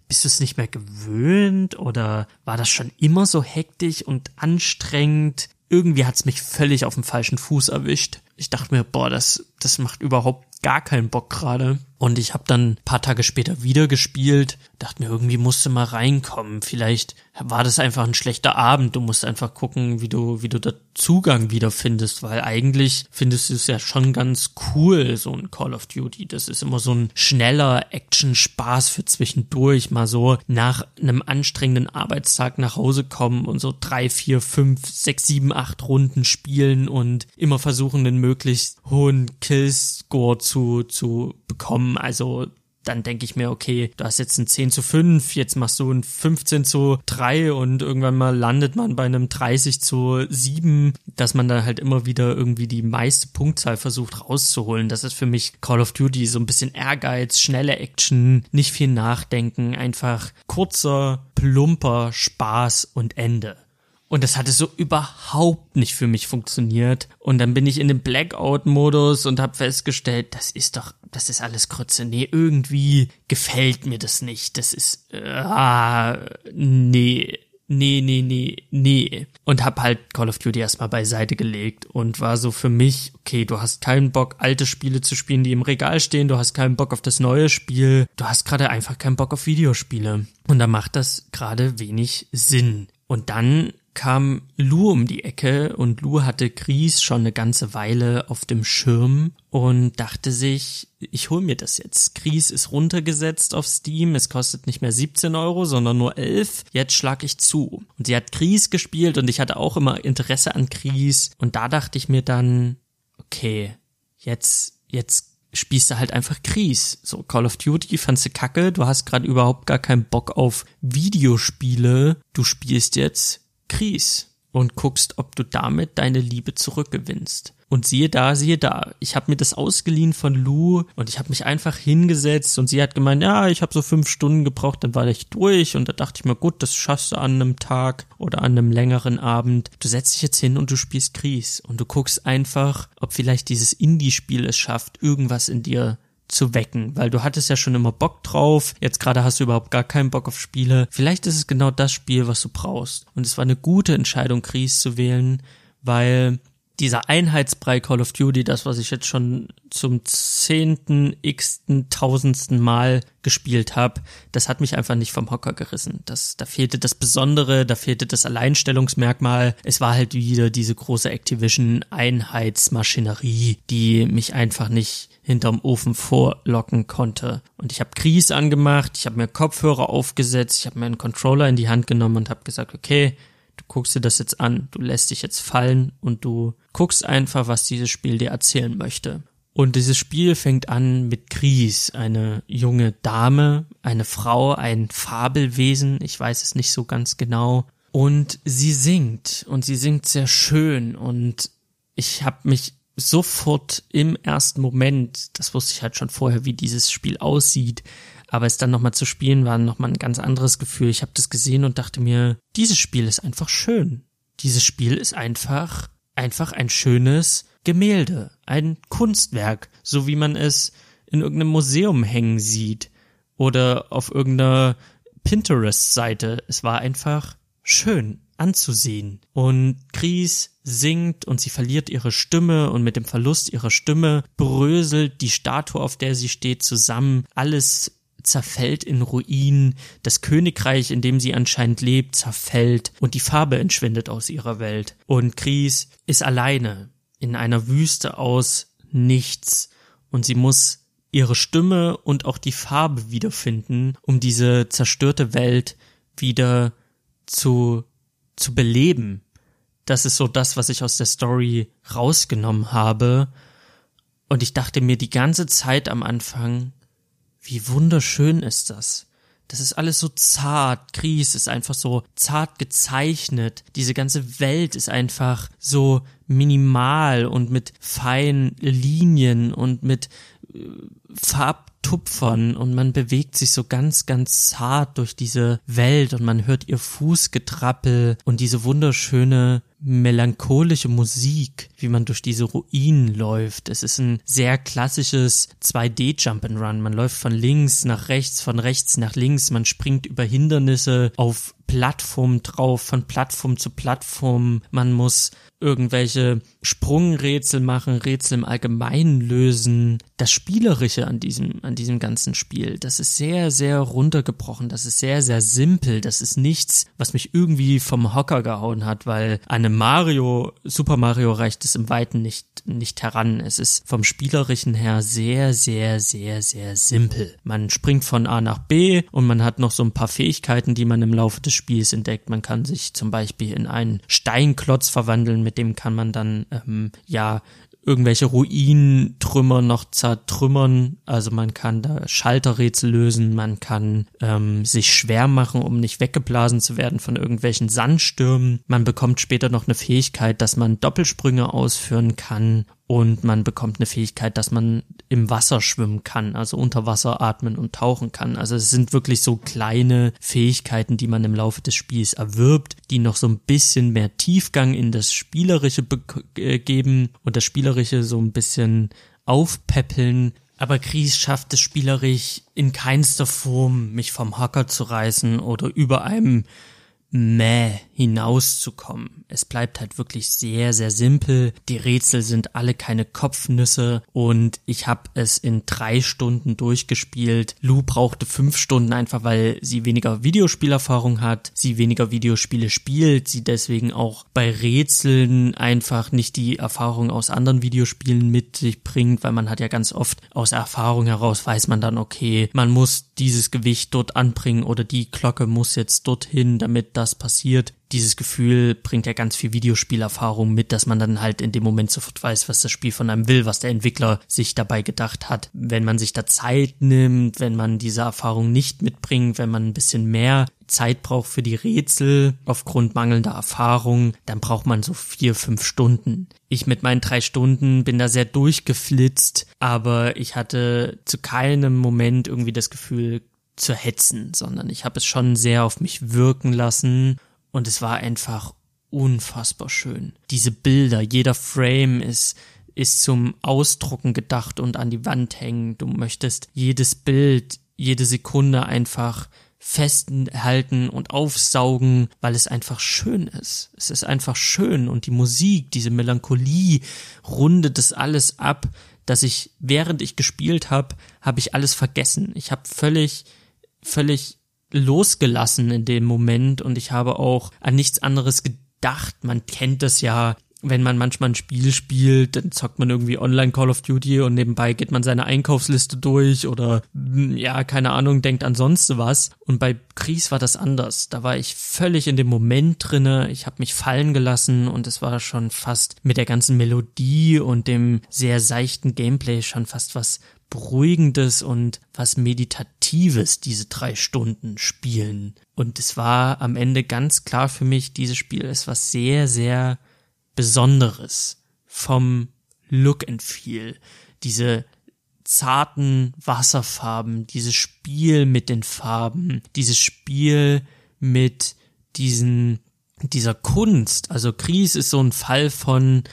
bist du es nicht mehr gewöhnt oder war das schon immer so hektisch und anstrengend? Irgendwie hat's mich völlig auf dem falschen Fuß erwischt. Ich dachte mir, boah, das, das macht überhaupt gar keinen Bock gerade. Und ich habe dann paar Tage später wieder gespielt, dachte mir, irgendwie musste mal reinkommen. Vielleicht war das einfach ein schlechter Abend. Du musst einfach gucken, wie du, wie du da Zugang wiederfindest, weil eigentlich findest du es ja schon ganz cool, so ein Call of Duty. Das ist immer so ein schneller Action-Spaß für zwischendurch, mal so nach einem anstrengenden Arbeitstag nach Hause kommen und so drei, vier, fünf, sechs, sieben, acht Runden spielen und immer versuchen, den möglichst hohen Killscore zu, zu bekommen. Also dann denke ich mir, okay, du hast jetzt ein 10 zu 5, jetzt machst du ein 15 zu 3 und irgendwann mal landet man bei einem 30 zu 7, dass man dann halt immer wieder irgendwie die meiste Punktzahl versucht rauszuholen. Das ist für mich Call of Duty so ein bisschen Ehrgeiz, schnelle Action, nicht viel nachdenken, einfach kurzer, plumper Spaß und Ende. Und das hatte so überhaupt nicht für mich funktioniert. Und dann bin ich in dem Blackout-Modus und habe festgestellt, das ist doch, das ist alles Krütze. Nee, irgendwie gefällt mir das nicht. Das ist, äh, ah, nee, nee, nee, nee, nee. Und hab halt Call of Duty erstmal beiseite gelegt und war so für mich, okay, du hast keinen Bock, alte Spiele zu spielen, die im Regal stehen, du hast keinen Bock auf das neue Spiel, du hast gerade einfach keinen Bock auf Videospiele. Und da macht das gerade wenig Sinn. Und dann kam Lou um die Ecke und Lou hatte Gries schon eine ganze Weile auf dem Schirm und dachte sich, ich hol mir das jetzt. Gries ist runtergesetzt auf Steam, es kostet nicht mehr 17 Euro, sondern nur 11. Jetzt schlag ich zu. Und sie hat Gries gespielt und ich hatte auch immer Interesse an Gries und da dachte ich mir dann, okay, jetzt, jetzt spielst du halt einfach Gries. So Call of Duty fandst du kacke, du hast gerade überhaupt gar keinen Bock auf Videospiele, du spielst jetzt Kries und guckst, ob du damit deine Liebe zurückgewinnst. Und siehe da, siehe da, ich habe mir das ausgeliehen von Lou und ich habe mich einfach hingesetzt und sie hat gemeint, ja, ich habe so fünf Stunden gebraucht, dann war ich durch und da dachte ich mir, gut, das schaffst du an einem Tag oder an einem längeren Abend. Du setzt dich jetzt hin und du spielst Kries und du guckst einfach, ob vielleicht dieses Indie-Spiel es schafft, irgendwas in dir zu wecken, weil du hattest ja schon immer Bock drauf, jetzt gerade hast du überhaupt gar keinen Bock auf Spiele. Vielleicht ist es genau das Spiel, was du brauchst. Und es war eine gute Entscheidung, Kries zu wählen, weil dieser Einheitsbrei Call of Duty, das, was ich jetzt schon zum zehnten, xten, tausendsten Mal gespielt habe, das hat mich einfach nicht vom Hocker gerissen. Das, da fehlte das Besondere, da fehlte das Alleinstellungsmerkmal. Es war halt wieder diese große Activision-Einheitsmaschinerie, die mich einfach nicht hinterm Ofen vorlocken konnte. Und ich habe Kries angemacht, ich habe mir Kopfhörer aufgesetzt, ich habe mir einen Controller in die Hand genommen und habe gesagt, okay, du guckst dir das jetzt an, du lässt dich jetzt fallen und du guckst einfach, was dieses Spiel dir erzählen möchte. Und dieses Spiel fängt an mit Gries, eine junge Dame, eine Frau, ein Fabelwesen, ich weiß es nicht so ganz genau. Und sie singt und sie singt sehr schön und ich habe mich sofort im ersten Moment, das wusste ich halt schon vorher, wie dieses Spiel aussieht, aber es dann nochmal zu spielen war nochmal ein ganz anderes Gefühl. Ich habe das gesehen und dachte mir, dieses Spiel ist einfach schön. Dieses Spiel ist einfach, einfach ein schönes, Gemälde, ein Kunstwerk, so wie man es in irgendeinem Museum hängen sieht oder auf irgendeiner Pinterest-Seite. Es war einfach schön anzusehen. Und Chris singt und sie verliert ihre Stimme und mit dem Verlust ihrer Stimme bröselt die Statue, auf der sie steht, zusammen. Alles zerfällt in Ruinen, das Königreich, in dem sie anscheinend lebt, zerfällt und die Farbe entschwindet aus ihrer Welt. Und Chris ist alleine in einer Wüste aus nichts und sie muss ihre Stimme und auch die Farbe wiederfinden, um diese zerstörte Welt wieder zu, zu beleben. Das ist so das, was ich aus der Story rausgenommen habe. Und ich dachte mir die ganze Zeit am Anfang, wie wunderschön ist das. Das ist alles so zart. Gries ist einfach so zart gezeichnet. Diese ganze Welt ist einfach so minimal und mit feinen Linien und mit äh, Farbtupfern und man bewegt sich so ganz, ganz zart durch diese Welt und man hört ihr Fußgetrappel und diese wunderschöne melancholische Musik, wie man durch diese Ruinen läuft. Es ist ein sehr klassisches 2D Jump'n'Run. Man läuft von links nach rechts, von rechts nach links, man springt über Hindernisse auf Plattform drauf, von Plattform zu Plattform. Man muss irgendwelche Sprungrätsel machen, Rätsel im Allgemeinen lösen. Das Spielerische an diesem, an diesem ganzen Spiel, das ist sehr, sehr runtergebrochen. Das ist sehr, sehr simpel. Das ist nichts, was mich irgendwie vom Hocker gehauen hat, weil eine Mario, Super Mario reicht es im Weiten nicht, nicht heran. Es ist vom Spielerischen her sehr, sehr, sehr, sehr simpel. Man springt von A nach B und man hat noch so ein paar Fähigkeiten, die man im Laufe des Spiels entdeckt. Man kann sich zum Beispiel in einen Steinklotz verwandeln, mit dem kann man dann ähm, ja irgendwelche Ruinentrümmer noch zertrümmern. Also man kann da Schalterrätsel lösen, man kann ähm, sich schwer machen, um nicht weggeblasen zu werden von irgendwelchen Sandstürmen. Man bekommt später noch eine Fähigkeit, dass man Doppelsprünge ausführen kann und man bekommt eine Fähigkeit, dass man im Wasser schwimmen kann, also unter Wasser atmen und tauchen kann. Also es sind wirklich so kleine Fähigkeiten, die man im Laufe des Spiels erwirbt, die noch so ein bisschen mehr Tiefgang in das Spielerische äh, geben und das Spielerische so ein bisschen aufpäppeln. Aber Gries schafft es spielerisch in keinster Form, mich vom Hocker zu reißen oder über einem Mäh hinauszukommen. Es bleibt halt wirklich sehr, sehr simpel. Die Rätsel sind alle keine Kopfnüsse und ich habe es in drei Stunden durchgespielt. Lou brauchte fünf Stunden einfach, weil sie weniger Videospielerfahrung hat, sie weniger Videospiele spielt, sie deswegen auch bei Rätseln einfach nicht die Erfahrung aus anderen Videospielen mit sich bringt, weil man hat ja ganz oft aus Erfahrung heraus weiß man dann, okay, man muss dieses Gewicht dort anbringen oder die Glocke muss jetzt dorthin, damit das passiert. Dieses Gefühl bringt ja ganz viel Videospielerfahrung mit, dass man dann halt in dem Moment sofort weiß, was das Spiel von einem will, was der Entwickler sich dabei gedacht hat. Wenn man sich da Zeit nimmt, wenn man diese Erfahrung nicht mitbringt, wenn man ein bisschen mehr Zeit braucht für die Rätsel aufgrund mangelnder Erfahrung, dann braucht man so vier, fünf Stunden. Ich mit meinen drei Stunden bin da sehr durchgeflitzt, aber ich hatte zu keinem Moment irgendwie das Gefühl, zu hetzen, sondern ich habe es schon sehr auf mich wirken lassen und es war einfach unfassbar schön. Diese Bilder, jeder Frame ist ist zum Ausdrucken gedacht und an die Wand hängen. Du möchtest jedes Bild, jede Sekunde einfach festhalten und aufsaugen, weil es einfach schön ist. Es ist einfach schön und die Musik, diese Melancholie rundet das alles ab, dass ich während ich gespielt habe, habe ich alles vergessen. Ich habe völlig völlig losgelassen in dem Moment und ich habe auch an nichts anderes gedacht. Man kennt das ja wenn man manchmal ein Spiel spielt, dann zockt man irgendwie online Call of Duty und nebenbei geht man seine Einkaufsliste durch oder hm, ja, keine Ahnung, denkt an sonst was. Und bei Gries war das anders. Da war ich völlig in dem Moment drinne. Ich habe mich fallen gelassen und es war schon fast mit der ganzen Melodie und dem sehr seichten Gameplay schon fast was Beruhigendes und was Meditatives diese drei Stunden spielen. Und es war am Ende ganz klar für mich, dieses Spiel ist was sehr, sehr Besonderes vom Look and Feel. Diese zarten Wasserfarben, dieses Spiel mit den Farben, dieses Spiel mit diesen, dieser Kunst. Also Kries ist so ein Fall von,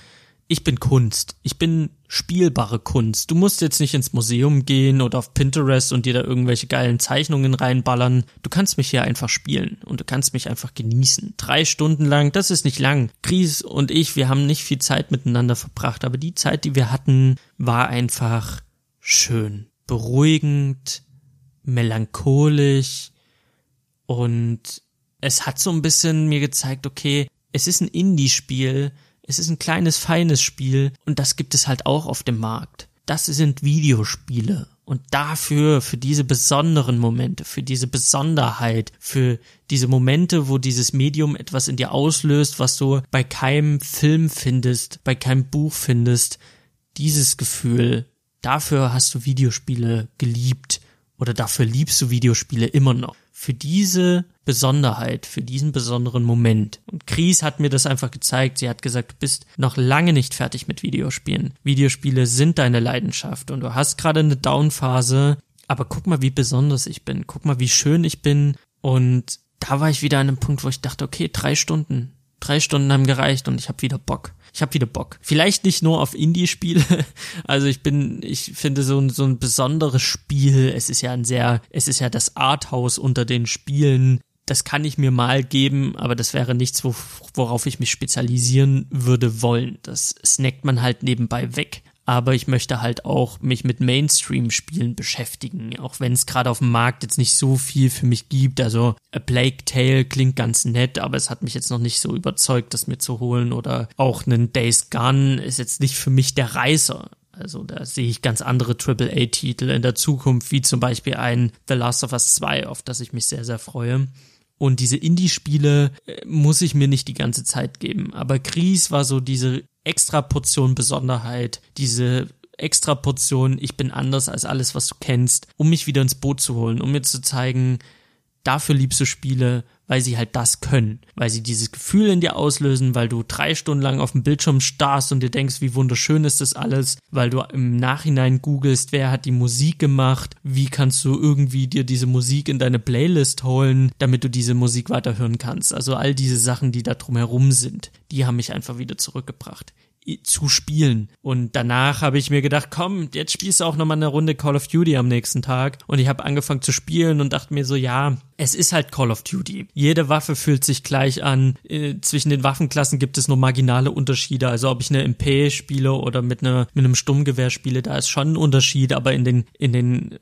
ich bin Kunst. Ich bin spielbare Kunst. Du musst jetzt nicht ins Museum gehen oder auf Pinterest und dir da irgendwelche geilen Zeichnungen reinballern. Du kannst mich hier einfach spielen und du kannst mich einfach genießen. Drei Stunden lang, das ist nicht lang. Chris und ich, wir haben nicht viel Zeit miteinander verbracht, aber die Zeit, die wir hatten, war einfach schön, beruhigend, melancholisch und es hat so ein bisschen mir gezeigt, okay, es ist ein Indie-Spiel, es ist ein kleines, feines Spiel und das gibt es halt auch auf dem Markt. Das sind Videospiele. Und dafür, für diese besonderen Momente, für diese Besonderheit, für diese Momente, wo dieses Medium etwas in dir auslöst, was du bei keinem Film findest, bei keinem Buch findest, dieses Gefühl, dafür hast du Videospiele geliebt oder dafür liebst du Videospiele immer noch. Für diese Besonderheit, für diesen besonderen Moment. Und Chris hat mir das einfach gezeigt. Sie hat gesagt, du bist noch lange nicht fertig mit Videospielen. Videospiele sind deine Leidenschaft und du hast gerade eine Downphase, aber guck mal, wie besonders ich bin. Guck mal, wie schön ich bin. Und da war ich wieder an einem Punkt, wo ich dachte, okay, drei Stunden. Drei Stunden haben gereicht und ich habe wieder Bock. Ich habe wieder Bock. Vielleicht nicht nur auf Indie-Spiele. Also ich bin, ich finde so ein, so ein besonderes Spiel. Es ist ja ein sehr, es ist ja das Arthouse unter den Spielen das kann ich mir mal geben, aber das wäre nichts, worauf ich mich spezialisieren würde wollen. Das snackt man halt nebenbei weg. Aber ich möchte halt auch mich mit Mainstream-Spielen beschäftigen, auch wenn es gerade auf dem Markt jetzt nicht so viel für mich gibt. Also A Plague Tale klingt ganz nett, aber es hat mich jetzt noch nicht so überzeugt, das mir zu holen. Oder auch einen Days Gone ist jetzt nicht für mich der Reißer. Also da sehe ich ganz andere AAA-Titel in der Zukunft, wie zum Beispiel ein The Last of Us 2, auf das ich mich sehr, sehr freue. Und diese Indie-Spiele äh, muss ich mir nicht die ganze Zeit geben. Aber Gries war so diese extra Portion Besonderheit, diese extra Portion, ich bin anders als alles, was du kennst, um mich wieder ins Boot zu holen, um mir zu zeigen, dafür liebst du Spiele, weil sie halt das können, weil sie dieses Gefühl in dir auslösen, weil du drei Stunden lang auf dem Bildschirm starrst und dir denkst, wie wunderschön ist das alles, weil du im Nachhinein googelst, wer hat die Musik gemacht, wie kannst du irgendwie dir diese Musik in deine Playlist holen, damit du diese Musik weiterhören kannst. Also all diese Sachen, die da drumherum sind, die haben mich einfach wieder zurückgebracht zu spielen. Und danach habe ich mir gedacht, komm, jetzt spielst du auch nochmal eine Runde Call of Duty am nächsten Tag. Und ich habe angefangen zu spielen und dachte mir so, ja, es ist halt Call of Duty. Jede Waffe fühlt sich gleich an. Äh, zwischen den Waffenklassen gibt es nur marginale Unterschiede. Also ob ich eine MP spiele oder mit, einer, mit einem Sturmgewehr spiele, da ist schon ein Unterschied. Aber in den, in den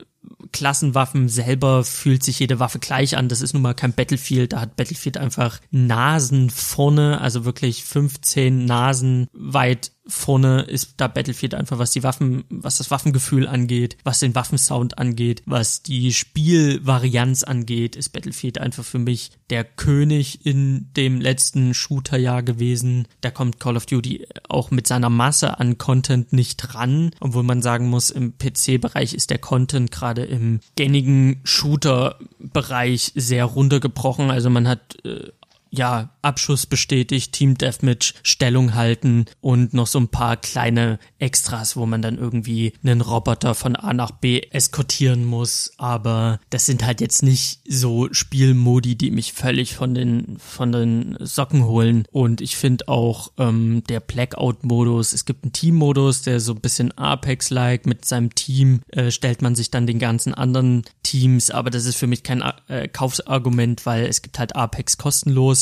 Klassenwaffen selber fühlt sich jede Waffe gleich an. Das ist nun mal kein Battlefield. Da hat Battlefield einfach Nasen vorne, also wirklich 15 Nasen weit vorne ist da Battlefield einfach, was die Waffen, was das Waffengefühl angeht, was den Waffensound angeht, was die Spielvarianz angeht, ist Battlefield einfach für mich der König in dem letzten Shooterjahr gewesen. Da kommt Call of Duty auch mit seiner Masse an Content nicht dran, obwohl man sagen muss, im PC-Bereich ist der Content gerade im gängigen Shooter-Bereich sehr runtergebrochen. Also man hat äh, ja, Abschuss bestätigt, Team Deathmatch, Stellung halten und noch so ein paar kleine Extras, wo man dann irgendwie einen Roboter von A nach B eskortieren muss. Aber das sind halt jetzt nicht so Spielmodi, die mich völlig von den, von den Socken holen. Und ich finde auch ähm, der Blackout-Modus, es gibt einen Team-Modus, der so ein bisschen Apex-like mit seinem Team äh, stellt man sich dann den ganzen anderen Teams. Aber das ist für mich kein äh, Kaufsargument, weil es gibt halt Apex kostenlos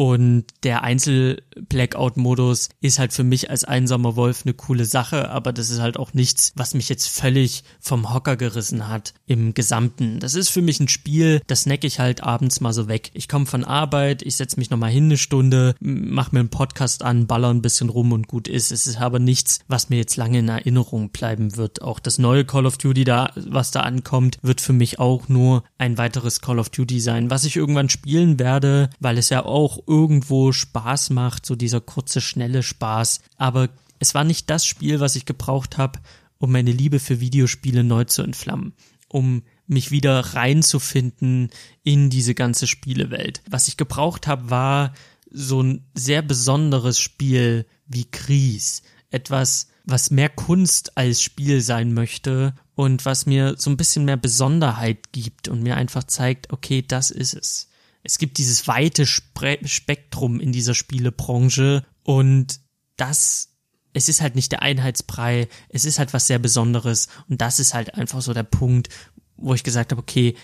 Und der Einzel-Blackout-Modus ist halt für mich als einsamer Wolf eine coole Sache, aber das ist halt auch nichts, was mich jetzt völlig vom Hocker gerissen hat im Gesamten. Das ist für mich ein Spiel, das snack ich halt abends mal so weg. Ich komme von Arbeit, ich setze mich nochmal hin eine Stunde, mach mir einen Podcast an, baller ein bisschen rum und gut ist. Es ist aber nichts, was mir jetzt lange in Erinnerung bleiben wird. Auch das neue Call of Duty da, was da ankommt, wird für mich auch nur ein weiteres Call of Duty sein, was ich irgendwann spielen werde, weil es ja auch irgendwo Spaß macht, so dieser kurze, schnelle Spaß. Aber es war nicht das Spiel, was ich gebraucht habe, um meine Liebe für Videospiele neu zu entflammen, um mich wieder reinzufinden in diese ganze Spielewelt. Was ich gebraucht habe, war so ein sehr besonderes Spiel wie Gries. Etwas, was mehr Kunst als Spiel sein möchte und was mir so ein bisschen mehr Besonderheit gibt und mir einfach zeigt, okay, das ist es es gibt dieses weite Spre Spektrum in dieser Spielebranche und das es ist halt nicht der Einheitsbrei, es ist halt was sehr Besonderes und das ist halt einfach so der Punkt, wo ich gesagt habe, okay,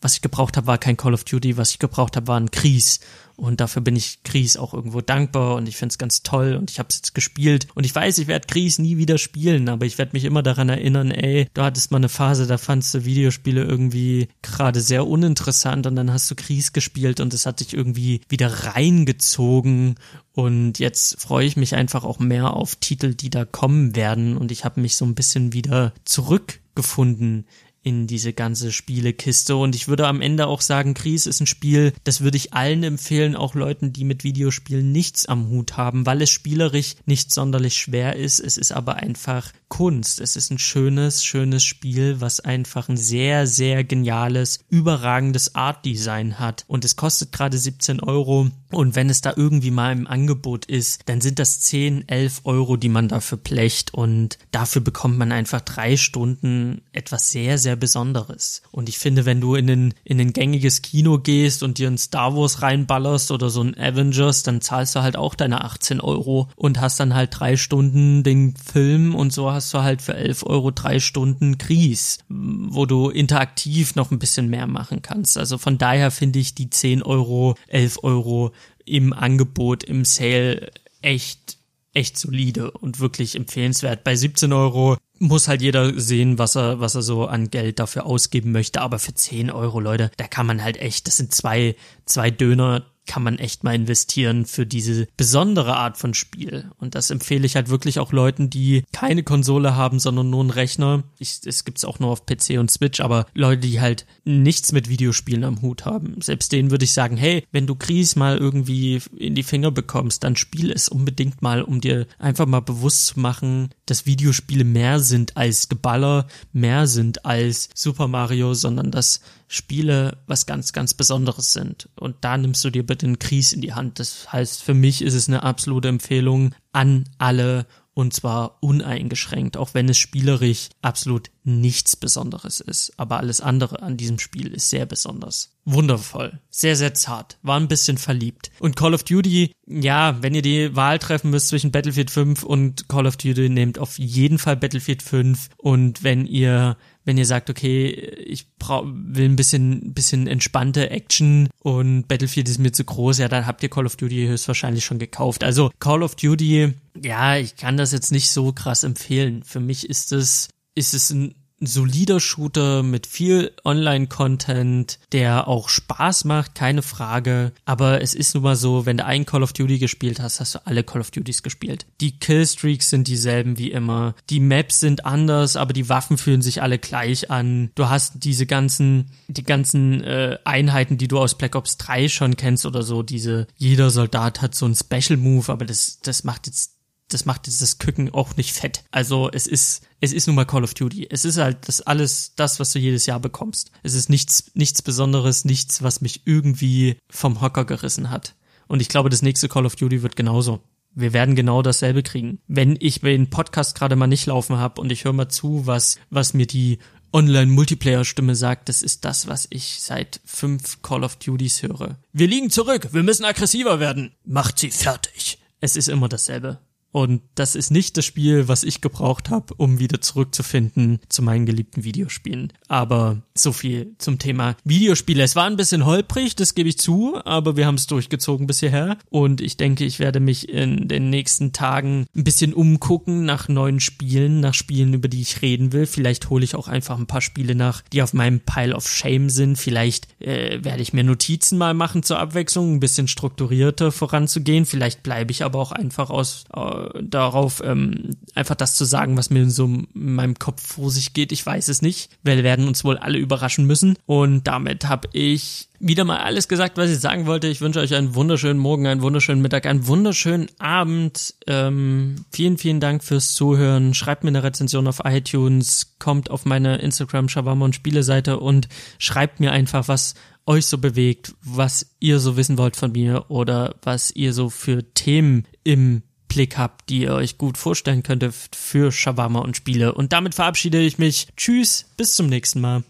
was ich gebraucht habe, war kein Call of Duty, was ich gebraucht habe, war ein Kries. Und dafür bin ich Gries auch irgendwo dankbar und ich finde es ganz toll und ich habe es jetzt gespielt. Und ich weiß, ich werde Gries nie wieder spielen, aber ich werde mich immer daran erinnern, ey, du hattest mal eine Phase, da fandst du Videospiele irgendwie gerade sehr uninteressant und dann hast du Gries gespielt und es hat dich irgendwie wieder reingezogen und jetzt freue ich mich einfach auch mehr auf Titel, die da kommen werden und ich habe mich so ein bisschen wieder zurückgefunden in diese ganze Spielekiste. Und ich würde am Ende auch sagen, Gries ist ein Spiel, das würde ich allen empfehlen, auch Leuten, die mit Videospielen nichts am Hut haben, weil es spielerisch nicht sonderlich schwer ist. Es ist aber einfach Kunst. Es ist ein schönes, schönes Spiel, was einfach ein sehr, sehr geniales, überragendes Art-Design hat. Und es kostet gerade 17 Euro. Und wenn es da irgendwie mal im Angebot ist, dann sind das 10, 11 Euro, die man dafür plecht. Und dafür bekommt man einfach drei Stunden etwas sehr, sehr Besonderes. Und ich finde, wenn du in ein, in ein gängiges Kino gehst und dir ein Star Wars reinballerst oder so ein Avengers, dann zahlst du halt auch deine 18 Euro und hast dann halt drei Stunden den Film und so hast du halt für 11 Euro drei Stunden Gries, wo du interaktiv noch ein bisschen mehr machen kannst. Also von daher finde ich die 10 Euro, 11 Euro im Angebot, im Sale echt echt solide und wirklich empfehlenswert. Bei 17 Euro muss halt jeder sehen, was er, was er so an Geld dafür ausgeben möchte. Aber für 10 Euro, Leute, da kann man halt echt, das sind zwei, zwei Döner, kann man echt mal investieren für diese besondere Art von Spiel. Und das empfehle ich halt wirklich auch Leuten, die keine Konsole haben, sondern nur einen Rechner. Ich, es gibt's auch nur auf PC und Switch, aber Leute, die halt nichts mit Videospielen am Hut haben. Selbst denen würde ich sagen, hey, wenn du Gries mal irgendwie in die Finger bekommst, dann spiel es unbedingt mal, um dir einfach mal bewusst zu machen, dass Videospiele mehr sind als Geballer, mehr sind als Super Mario, sondern dass Spiele was ganz, ganz Besonderes sind. Und da nimmst du dir bitte einen Kries in die Hand. Das heißt, für mich ist es eine absolute Empfehlung an alle und zwar uneingeschränkt, auch wenn es spielerisch absolut nichts Besonderes ist. Aber alles andere an diesem Spiel ist sehr besonders. Wundervoll. Sehr, sehr zart. War ein bisschen verliebt. Und Call of Duty, ja, wenn ihr die Wahl treffen müsst zwischen Battlefield 5 und Call of Duty, nehmt auf jeden Fall Battlefield 5. Und wenn ihr wenn ihr sagt, okay, ich brauch, will ein bisschen, bisschen entspannte Action und Battlefield ist mir zu groß, ja, dann habt ihr Call of Duty höchstwahrscheinlich schon gekauft. Also Call of Duty, ja, ich kann das jetzt nicht so krass empfehlen. Für mich ist es, ist es ein ein solider Shooter mit viel Online-Content, der auch Spaß macht, keine Frage. Aber es ist nun mal so, wenn du einen Call of Duty gespielt hast, hast du alle Call of Duties gespielt. Die Killstreaks sind dieselben wie immer. Die Maps sind anders, aber die Waffen fühlen sich alle gleich an. Du hast diese ganzen, die ganzen äh, Einheiten, die du aus Black Ops 3 schon kennst oder so. Diese, jeder Soldat hat so einen Special Move, aber das, das macht jetzt das macht dieses Küken auch nicht fett. Also es ist, es ist nun mal Call of Duty. Es ist halt das alles, das, was du jedes Jahr bekommst. Es ist nichts, nichts Besonderes, nichts, was mich irgendwie vom Hocker gerissen hat. Und ich glaube, das nächste Call of Duty wird genauso. Wir werden genau dasselbe kriegen. Wenn ich den Podcast gerade mal nicht laufen habe und ich höre mal zu, was, was mir die Online-Multiplayer-Stimme sagt, das ist das, was ich seit fünf Call of Duties höre. Wir liegen zurück, wir müssen aggressiver werden. Macht sie fertig. Es ist immer dasselbe. Und das ist nicht das Spiel, was ich gebraucht habe, um wieder zurückzufinden zu meinen geliebten Videospielen. Aber so viel zum Thema Videospiele. Es war ein bisschen holprig, das gebe ich zu, aber wir haben es durchgezogen bis hierher. Und ich denke, ich werde mich in den nächsten Tagen ein bisschen umgucken nach neuen Spielen, nach Spielen, über die ich reden will. Vielleicht hole ich auch einfach ein paar Spiele nach, die auf meinem Pile of Shame sind. Vielleicht äh, werde ich mir Notizen mal machen zur Abwechslung, ein bisschen strukturierter voranzugehen. Vielleicht bleibe ich aber auch einfach aus äh, darauf, ähm, einfach das zu sagen, was mir so in meinem Kopf vor sich geht. Ich weiß es nicht. Wir werden uns wohl alle überraschen müssen. Und damit habe ich wieder mal alles gesagt, was ich sagen wollte. Ich wünsche euch einen wunderschönen Morgen, einen wunderschönen Mittag, einen wunderschönen Abend. Ähm, vielen, vielen Dank fürs Zuhören. Schreibt mir eine Rezension auf iTunes, kommt auf meine Instagram Shawarma und Spiele Seite und schreibt mir einfach, was euch so bewegt, was ihr so wissen wollt von mir oder was ihr so für Themen im Blick habt, die ihr euch gut vorstellen könntet für Shawarma und Spiele. Und damit verabschiede ich mich. Tschüss, bis zum nächsten Mal.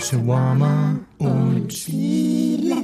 Shawarma und Spiele.